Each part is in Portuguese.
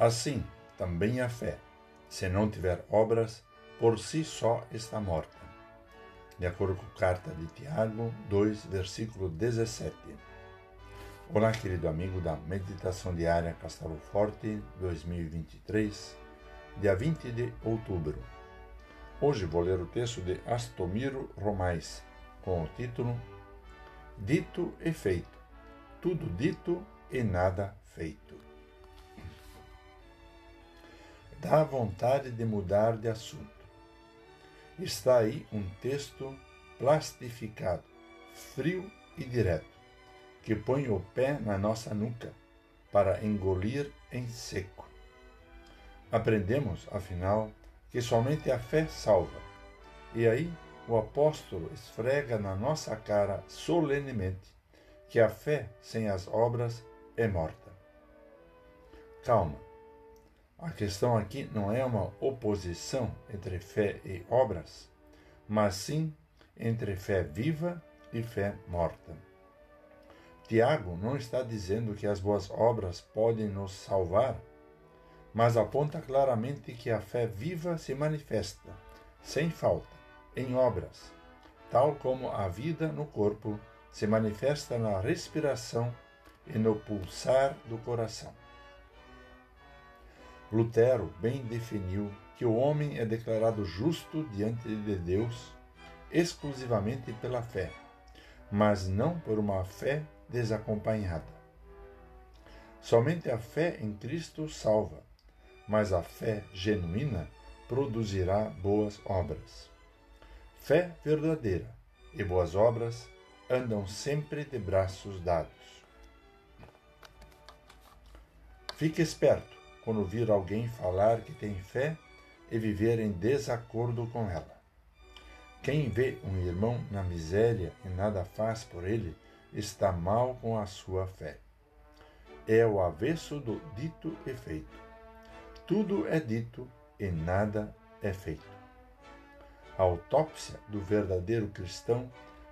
Assim, também a fé, se não tiver obras, por si só está morta. De acordo com a carta de Tiago 2, versículo 17. Olá, querido amigo da Meditação Diária Castelo Forte 2023, dia 20 de outubro. Hoje vou ler o texto de Astomiro Romais, com o título Dito e Feito. Tudo dito e nada feito. Dá vontade de mudar de assunto. Está aí um texto plastificado, frio e direto que põe o pé na nossa nuca para engolir em seco. Aprendemos, afinal, que somente a fé salva. E aí o apóstolo esfrega na nossa cara solenemente que a fé sem as obras é morta. Calma. A questão aqui não é uma oposição entre fé e obras, mas sim entre fé viva e fé morta. Tiago não está dizendo que as boas obras podem nos salvar, mas aponta claramente que a fé viva se manifesta, sem falta, em obras, tal como a vida no corpo se manifesta na respiração e no pulsar do coração. Lutero bem definiu que o homem é declarado justo diante de Deus exclusivamente pela fé, mas não por uma fé desacompanhada. Somente a fé em Cristo salva, mas a fé genuína produzirá boas obras. Fé verdadeira e boas obras andam sempre de braços dados. Fique esperto quando vir alguém falar que tem fé e viver em desacordo com ela. Quem vê um irmão na miséria e nada faz por ele, está mal com a sua fé. É o avesso do dito e feito. Tudo é dito e nada é feito. A autópsia do verdadeiro cristão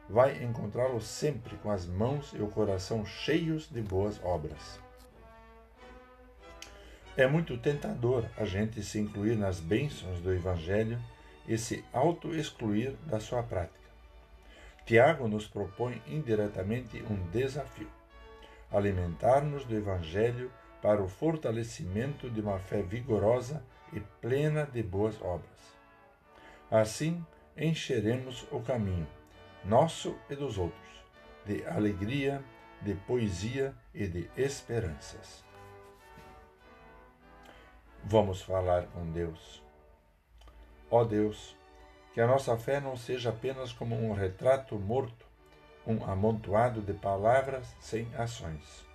vai encontrá-lo sempre com as mãos e o coração cheios de boas obras. É muito tentador a gente se incluir nas bênçãos do Evangelho e se auto-excluir da sua prática. Tiago nos propõe indiretamente um desafio: alimentar-nos do Evangelho para o fortalecimento de uma fé vigorosa e plena de boas obras. Assim, encheremos o caminho, nosso e dos outros, de alegria, de poesia e de esperanças. Vamos falar com Deus. Ó Deus, que a nossa fé não seja apenas como um retrato morto, um amontoado de palavras sem ações.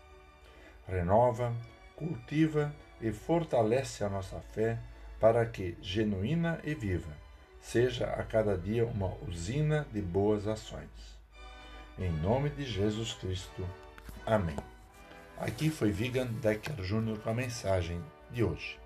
Renova, cultiva e fortalece a nossa fé para que, genuína e viva, seja a cada dia uma usina de boas ações. Em nome de Jesus Cristo. Amém. Aqui foi Vigan Decker Jr. com a mensagem de hoje.